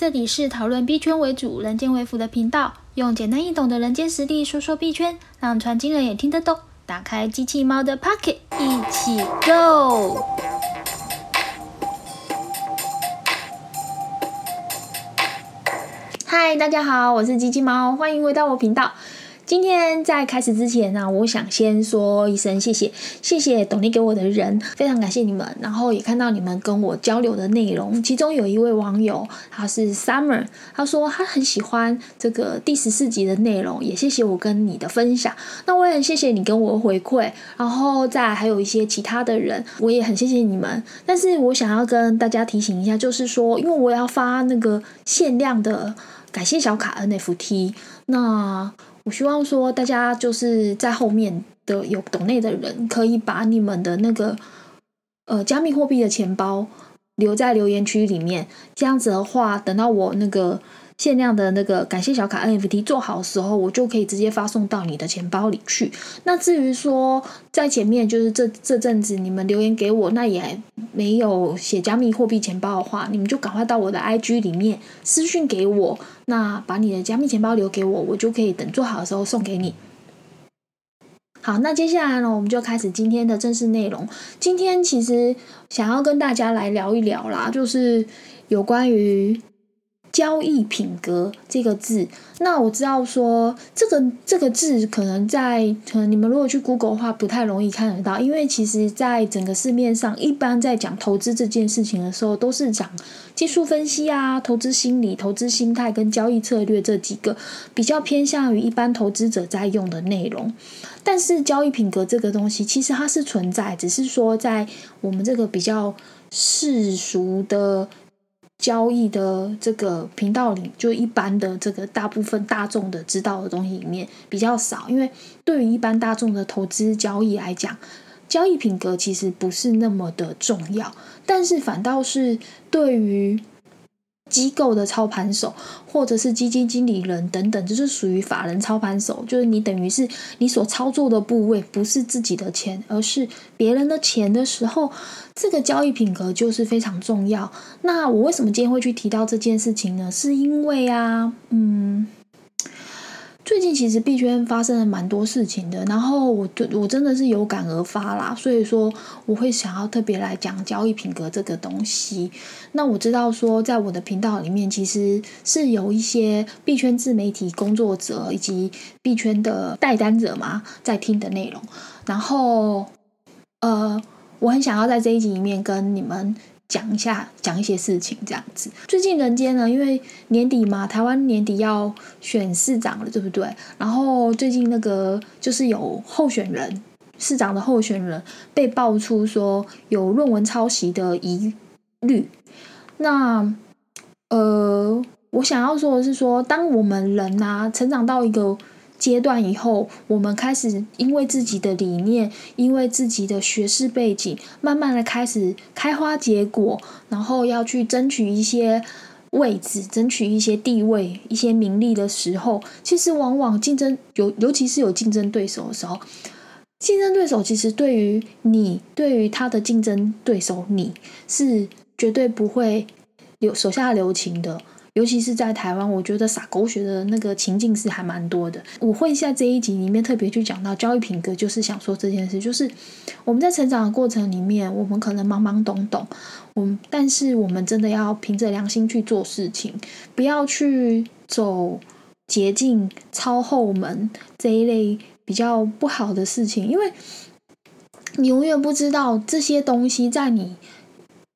这里是讨论币圈为主、人间为辅的频道，用简单易懂的人间实力说说币圈，让传经人也听得懂。打开机器猫的 Pocket，一起 Go！嗨，大家好，我是机器猫，欢迎回到我频道。今天在开始之前呢，我想先说一声谢谢，谢谢懂力给我的人，非常感谢你们。然后也看到你们跟我交流的内容，其中有一位网友他是 Summer，他说他很喜欢这个第十四集的内容，也谢谢我跟你的分享。那我也很谢谢你跟我回馈，然后再还有一些其他的人，我也很谢谢你们。但是我想要跟大家提醒一下，就是说，因为我要发那个限量的感谢小卡 NFT，那。我希望说，大家就是在后面的有懂内的人，可以把你们的那个呃加密货币的钱包留在留言区里面。这样子的话，等到我那个。限量的那个感谢小卡 NFT 做好的时候，我就可以直接发送到你的钱包里去。那至于说在前面就是这这阵子你们留言给我，那也没有写加密货币钱包的话，你们就赶快到我的 IG 里面私信给我，那把你的加密钱包留给我，我就可以等做好的时候送给你。好，那接下来呢，我们就开始今天的正式内容。今天其实想要跟大家来聊一聊啦，就是有关于。交易品格这个字，那我知道说这个这个字可能在可能你们如果去 Google 的话不太容易看得到，因为其实在整个市面上，一般在讲投资这件事情的时候，都是讲技术分析啊、投资心理、投资心态跟交易策略这几个比较偏向于一般投资者在用的内容。但是交易品格这个东西，其实它是存在，只是说在我们这个比较世俗的。交易的这个频道里，就一般的这个大部分大众的知道的东西里面比较少，因为对于一般大众的投资交易来讲，交易品格其实不是那么的重要，但是反倒是对于。机构的操盘手，或者是基金经理人等等，就是属于法人操盘手。就是你等于是你所操作的部位不是自己的钱，而是别人的钱的时候，这个交易品格就是非常重要。那我为什么今天会去提到这件事情呢？是因为啊，嗯。最近其实币圈发生了蛮多事情的，然后我就我真的是有感而发啦，所以说我会想要特别来讲交易品格这个东西。那我知道说，在我的频道里面，其实是有一些币圈自媒体工作者以及币圈的代单者嘛，在听的内容。然后，呃，我很想要在这一集里面跟你们。讲一下，讲一些事情这样子。最近人间呢，因为年底嘛，台湾年底要选市长了，对不对？然后最近那个就是有候选人，市长的候选人被爆出说有论文抄袭的疑虑。那呃，我想要说的是说，当我们人啊成长到一个。阶段以后，我们开始因为自己的理念，因为自己的学识背景，慢慢的开始开花结果，然后要去争取一些位置，争取一些地位、一些名利的时候，其实往往竞争有，尤其是有竞争对手的时候，竞争对手其实对于你，对于他的竞争对手，你是绝对不会留手下留情的。尤其是在台湾，我觉得撒狗血的那个情境是还蛮多的。我会在这一集里面特别去讲到交易品格，就是想说这件事，就是我们在成长的过程里面，我们可能懵懵懂懂，我们但是我们真的要凭着良心去做事情，不要去走捷径、抄后门这一类比较不好的事情，因为你永远不知道这些东西在你。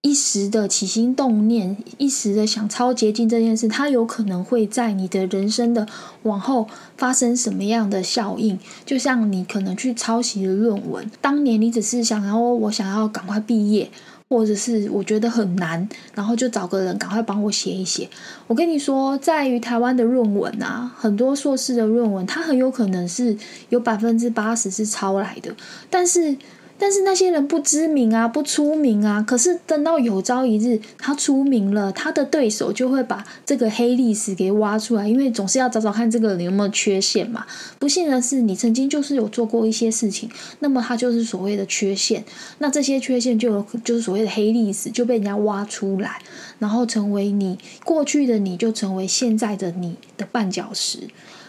一时的起心动念，一时的想抄捷径这件事，它有可能会在你的人生的往后发生什么样的效应？就像你可能去抄袭的论文，当年你只是想要我想要赶快毕业，或者是我觉得很难，然后就找个人赶快帮我写一写。我跟你说，在于台湾的论文啊，很多硕士的论文，它很有可能是有百分之八十是抄来的，但是。但是那些人不知名啊，不出名啊。可是等到有朝一日他出名了，他的对手就会把这个黑历史给挖出来，因为总是要找找看这个人有没有缺陷嘛。不幸的是，你曾经就是有做过一些事情，那么他就是所谓的缺陷。那这些缺陷就有就是所谓的黑历史就被人家挖出来。然后成为你过去的你就成为现在的你的绊脚石，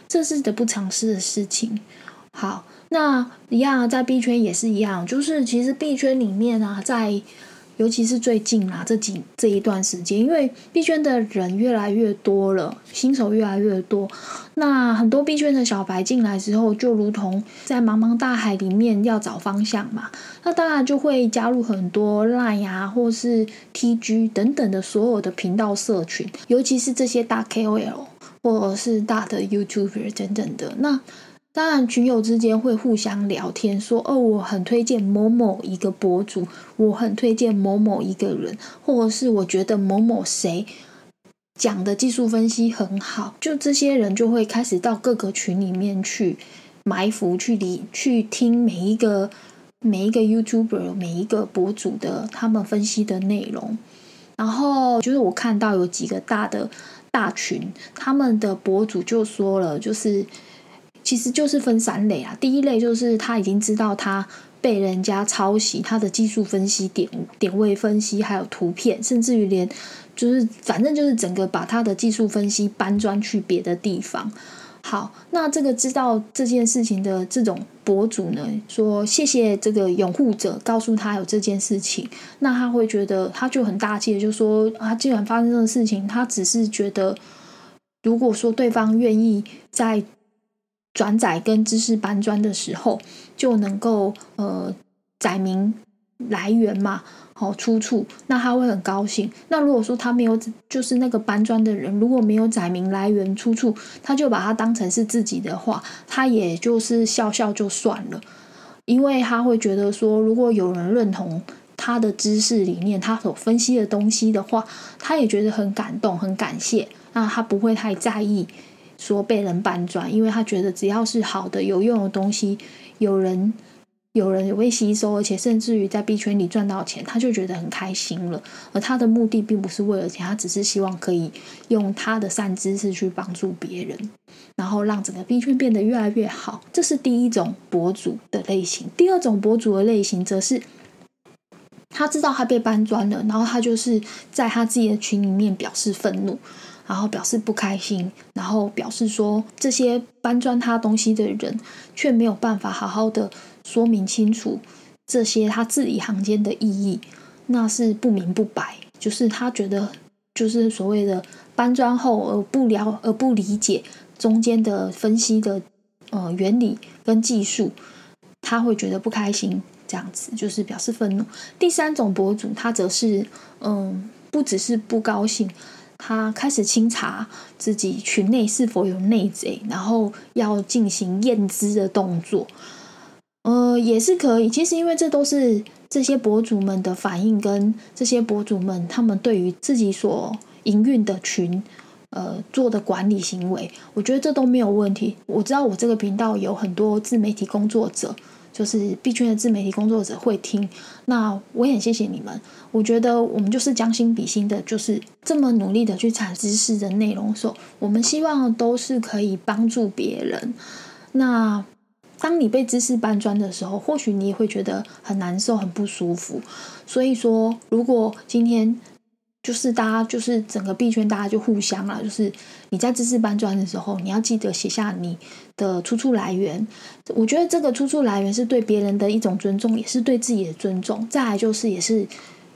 这是得不偿失的事情。好，那一样在币圈也是一样，就是其实币圈里面啊，在尤其是最近啊这几这一段时间，因为币圈的人越来越多了，新手越来越多，那很多币圈的小白进来之后，就如同在茫茫大海里面要找方向嘛，那当然就会加入很多 Line 啊，或是 TG 等等的所有的频道社群，尤其是这些大 KOL 或者是大的 YouTuber 等等的那。当然，群友之间会互相聊天，说：“哦，我很推荐某某一个博主，我很推荐某某一个人，或者是我觉得某某谁讲的技术分析很好。”就这些人就会开始到各个群里面去埋伏，去理去听每一个每一个 YouTuber 每一个博主的他们分析的内容。然后就是我看到有几个大的大群，他们的博主就说了，就是。其实就是分三类啊。第一类就是他已经知道他被人家抄袭，他的技术分析、点点位分析，还有图片，甚至于连就是反正就是整个把他的技术分析搬砖去别的地方。好，那这个知道这件事情的这种博主呢，说谢谢这个拥护者告诉他有这件事情，那他会觉得他就很大气就说啊，既然发生这个事情，他只是觉得如果说对方愿意在。转载跟知识搬砖的时候，就能够呃载明来源嘛，好出处，那他会很高兴。那如果说他没有，就是那个搬砖的人，如果没有载明来源出处，他就把它当成是自己的话，他也就是笑笑就算了，因为他会觉得说，如果有人认同他的知识理念，他所分析的东西的话，他也觉得很感动，很感谢，那他不会太在意。说被人搬砖，因为他觉得只要是好的、有用的东西，有人有人会吸收，而且甚至于在币圈里赚到钱，他就觉得很开心了。而他的目的并不是为了钱，他只是希望可以用他的善知识去帮助别人，然后让整个币圈变得越来越好。这是第一种博主的类型。第二种博主的类型，则是他知道他被搬砖了，然后他就是在他自己的群里面表示愤怒。然后表示不开心，然后表示说这些搬砖他东西的人却没有办法好好的说明清楚这些他字里行间的意义，那是不明不白。就是他觉得就是所谓的搬砖后而不了而不理解中间的分析的呃原理跟技术，他会觉得不开心，这样子就是表示愤怒。第三种博主他则是嗯不只是不高兴。他开始清查自己群内是否有内贼，然后要进行验资的动作。呃，也是可以。其实，因为这都是这些博主们的反应，跟这些博主们他们对于自己所营运的群，呃，做的管理行为，我觉得这都没有问题。我知道我这个频道有很多自媒体工作者。就是币圈的自媒体工作者会听，那我也很谢谢你们。我觉得我们就是将心比心的，就是这么努力的去产知识的内容，说我们希望都是可以帮助别人。那当你被知识搬砖的时候，或许你也会觉得很难受、很不舒服。所以说，如果今天。就是大家，就是整个币圈，大家就互相了。就是你在知识搬砖的时候，你要记得写下你的出处来源。我觉得这个出处来源是对别人的一种尊重，也是对自己的尊重。再来就是，也是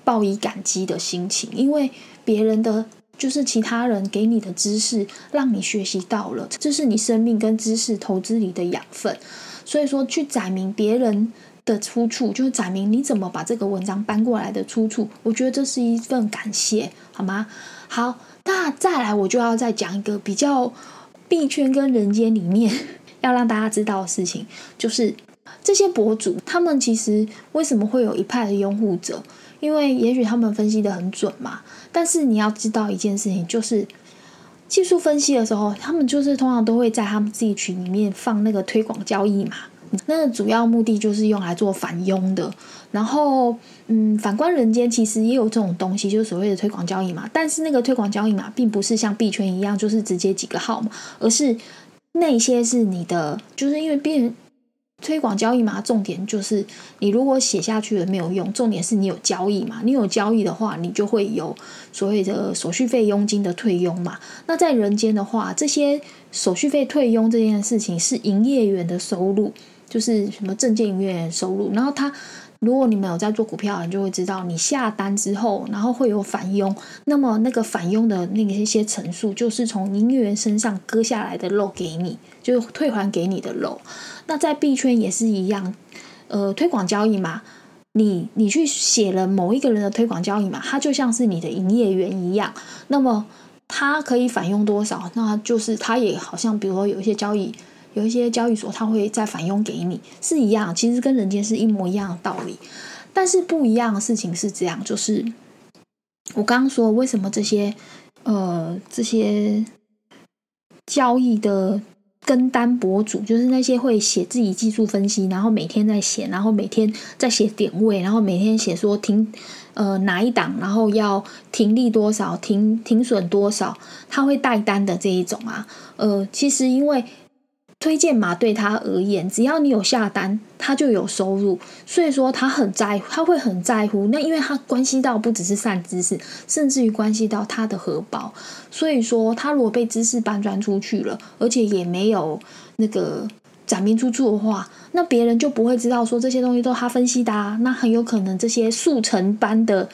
报以感激的心情，因为别人的就是其他人给你的知识，让你学习到了，这是你生命跟知识投资里的养分。所以说，去载明别人。的出处就是载明你怎么把这个文章搬过来的出处，我觉得这是一份感谢，好吗？好，那再来我就要再讲一个比较币圈跟人间里面 要让大家知道的事情，就是这些博主他们其实为什么会有一派的拥护者？因为也许他们分析的很准嘛，但是你要知道一件事情，就是技术分析的时候，他们就是通常都会在他们自己群里面放那个推广交易嘛。那主要目的就是用来做反佣的，然后，嗯，反观人间其实也有这种东西，就是所谓的推广交易嘛。但是那个推广交易嘛，并不是像币圈一样，就是直接几个号嘛，而是那些是你的，就是因为币推广交易嘛，重点就是你如果写下去了没有用，重点是你有交易嘛。你有交易的话，你就会有所谓的手续费佣金的退佣嘛。那在人间的话，这些手续费退佣这件事情是营业员的收入，就是什么证券营业收入。然后他，如果你们有在做股票，你就会知道，你下单之后，然后会有返佣，那么那个返佣的那个一些层数，就是从营业员身上割下来的肉给你，就退还给你的肉。那在币圈也是一样，呃，推广交易嘛，你你去写了某一个人的推广交易嘛，他就像是你的营业员一样，那么他可以返佣多少？那就是他也好像，比如说有一些交易，有一些交易所，他会再返佣给你，是一样，其实跟人间是一模一样的道理，但是不一样的事情是这样，就是我刚刚说为什么这些呃这些交易的。跟单博主就是那些会写自己技术分析，然后每天在写，然后每天在写点位，然后每天写说停呃哪一档，然后要停利多少，停停损多少，他会带单的这一种啊，呃，其实因为。推荐码对他而言，只要你有下单，他就有收入，所以说他很在乎，他会很在乎。那因为他关系到不只是善知识，甚至于关系到他的荷包，所以说他如果被知识搬砖出去了，而且也没有那个展明出处的话，那别人就不会知道说这些东西都他分析的，啊，那很有可能这些速成班的。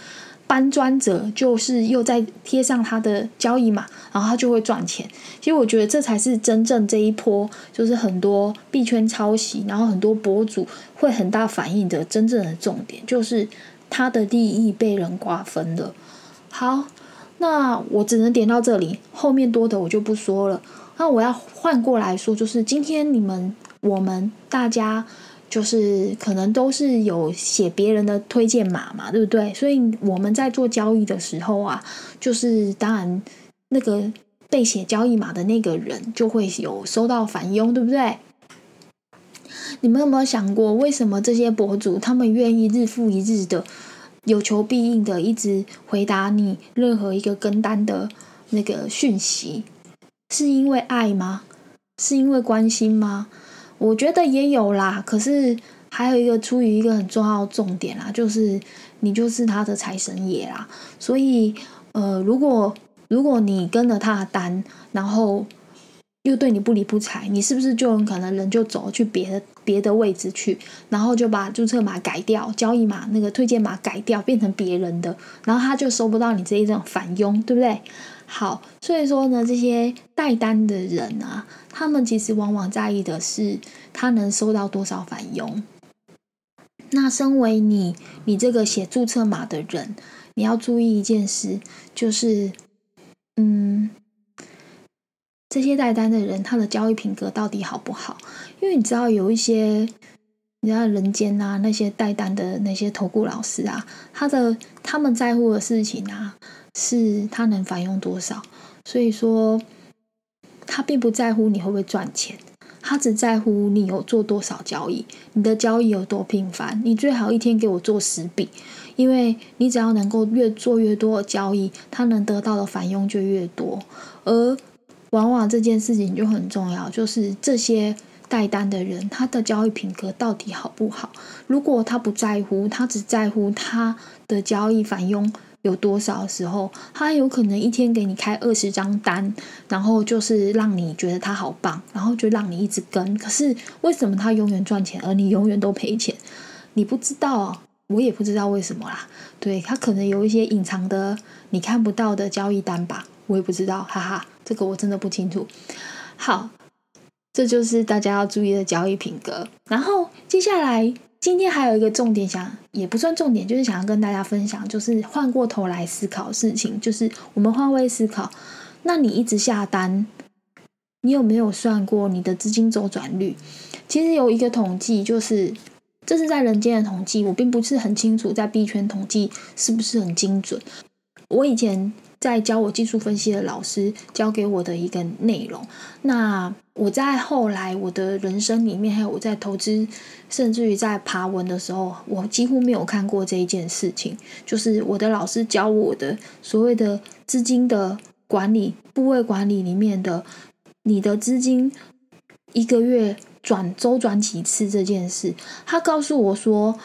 搬砖者就是又在贴上他的交易码，然后他就会赚钱。其实我觉得这才是真正这一波，就是很多币圈抄袭，然后很多博主会很大反应的真正的重点，就是他的利益被人瓜分了。好，那我只能点到这里，后面多的我就不说了。那我要换过来说，就是今天你们我们大家。就是可能都是有写别人的推荐码嘛，对不对？所以我们在做交易的时候啊，就是当然那个被写交易码的那个人就会有收到返佣，对不对？你们有没有想过，为什么这些博主他们愿意日复一日的有求必应的一直回答你任何一个跟单的那个讯息？是因为爱吗？是因为关心吗？我觉得也有啦，可是还有一个出于一个很重要的重点啦，就是你就是他的财神爷啦。所以，呃，如果如果你跟了他的单，然后又对你不理不睬，你是不是就很可能人就走去别的别的位置去，然后就把注册码改掉，交易码那个推荐码改掉，变成别人的，然后他就收不到你这一种返佣，对不对？好，所以说呢，这些带单的人啊，他们其实往往在意的是他能收到多少返佣。那身为你，你这个写注册码的人，你要注意一件事，就是，嗯，这些带单的人他的交易品格到底好不好？因为你知道有一些，你知道人间啊，那些带单的那些投顾老师啊，他的他们在乎的事情啊。是他能返佣多少，所以说他并不在乎你会不会赚钱，他只在乎你有做多少交易，你的交易有多频繁。你最好一天给我做十笔，因为你只要能够越做越多的交易，他能得到的返佣就越多。而往往这件事情就很重要，就是这些带单的人，他的交易品格到底好不好？如果他不在乎，他只在乎他的交易返佣。有多少时候，他有可能一天给你开二十张单，然后就是让你觉得他好棒，然后就让你一直跟。可是为什么他永远赚钱，而你永远都赔钱？你不知道，我也不知道为什么啦。对他可能有一些隐藏的你看不到的交易单吧，我也不知道，哈哈，这个我真的不清楚。好，这就是大家要注意的交易品格。然后接下来。今天还有一个重点，想也不算重点，就是想要跟大家分享，就是换过头来思考事情，就是我们换位思考。那你一直下单，你有没有算过你的资金周转率？其实有一个统计，就是这是在人间的统计，我并不是很清楚在币圈统计是不是很精准。我以前。在教我技术分析的老师教给我的一个内容。那我在后来我的人生里面，还有我在投资，甚至于在爬文的时候，我几乎没有看过这一件事情。就是我的老师教我的所谓的资金的管理、部位管理里面的，你的资金一个月转周转几次这件事，他告诉我说，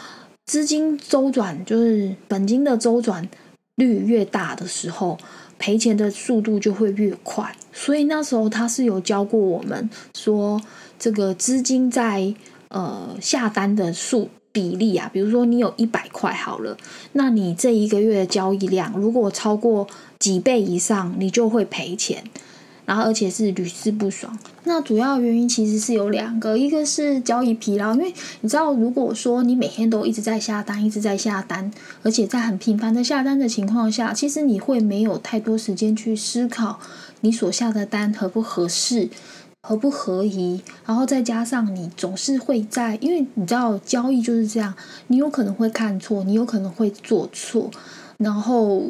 资金周转就是本金的周转率越大的时候，赔钱的速度就会越快。所以那时候他是有教过我们说，这个资金在呃下单的数比例啊，比如说你有一百块好了，那你这一个月的交易量如果超过几倍以上，你就会赔钱。然后，而且是屡试不爽。那主要原因其实是有两个，一个是交易疲劳，因为你知道，如果说你每天都一直在下单，一直在下单，而且在很频繁的下单的情况下，其实你会没有太多时间去思考你所下的单合不合适、合不合宜。然后再加上你总是会在，因为你知道交易就是这样，你有可能会看错，你有可能会做错，然后。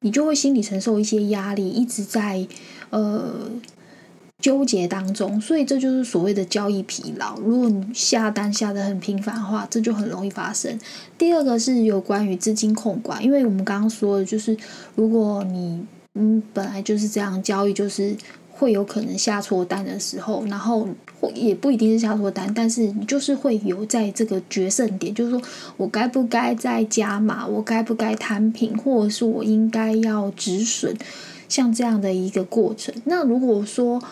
你就会心理承受一些压力，一直在呃纠结当中，所以这就是所谓的交易疲劳。如果你下单下的很频繁的话，这就很容易发生。第二个是有关于资金控管，因为我们刚刚说的就是，如果你嗯本来就是这样交易，就是会有可能下错单的时候，然后。也不一定是下错单，但是你就是会有在这个决胜点，就是说我该不该再加码，我该不该摊平，或者是我应该要止损，像这样的一个过程。那如果说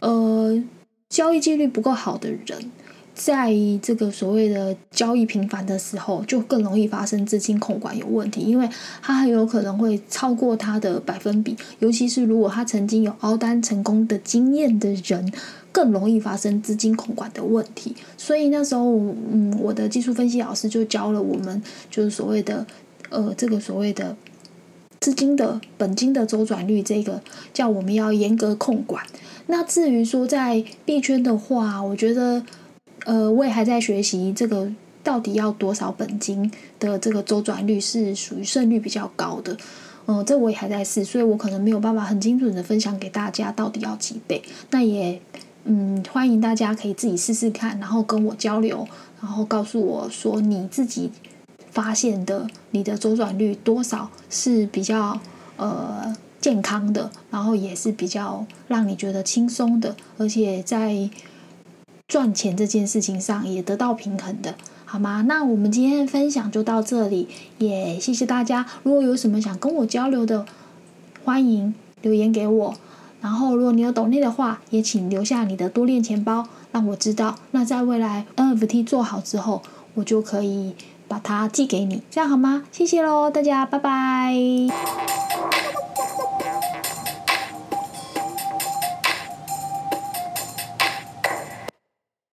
呃交易纪律不够好的人，在这个所谓的交易频繁的时候，就更容易发生资金控管有问题，因为他很有可能会超过他的百分比，尤其是如果他曾经有凹单成功的经验的人。更容易发生资金控管的问题，所以那时候，嗯，我的技术分析老师就教了我们，就是所谓的，呃，这个所谓的资金的本金的周转率，这个叫我们要严格控管。那至于说在币圈的话，我觉得，呃，我也还在学习这个到底要多少本金的这个周转率是属于胜率比较高的，嗯，这我也还在试，所以我可能没有办法很精准的分享给大家到底要几倍，那也。嗯，欢迎大家可以自己试试看，然后跟我交流，然后告诉我说你自己发现的你的周转率多少是比较呃健康的，然后也是比较让你觉得轻松的，而且在赚钱这件事情上也得到平衡的，好吗？那我们今天的分享就到这里，也谢谢大家。如果有什么想跟我交流的，欢迎留言给我。然后，如果你有懂内的话，也请留下你的多链钱包，让我知道。那在未来 NFT 做好之后，我就可以把它寄给你，这样好吗？谢谢喽，大家，拜拜。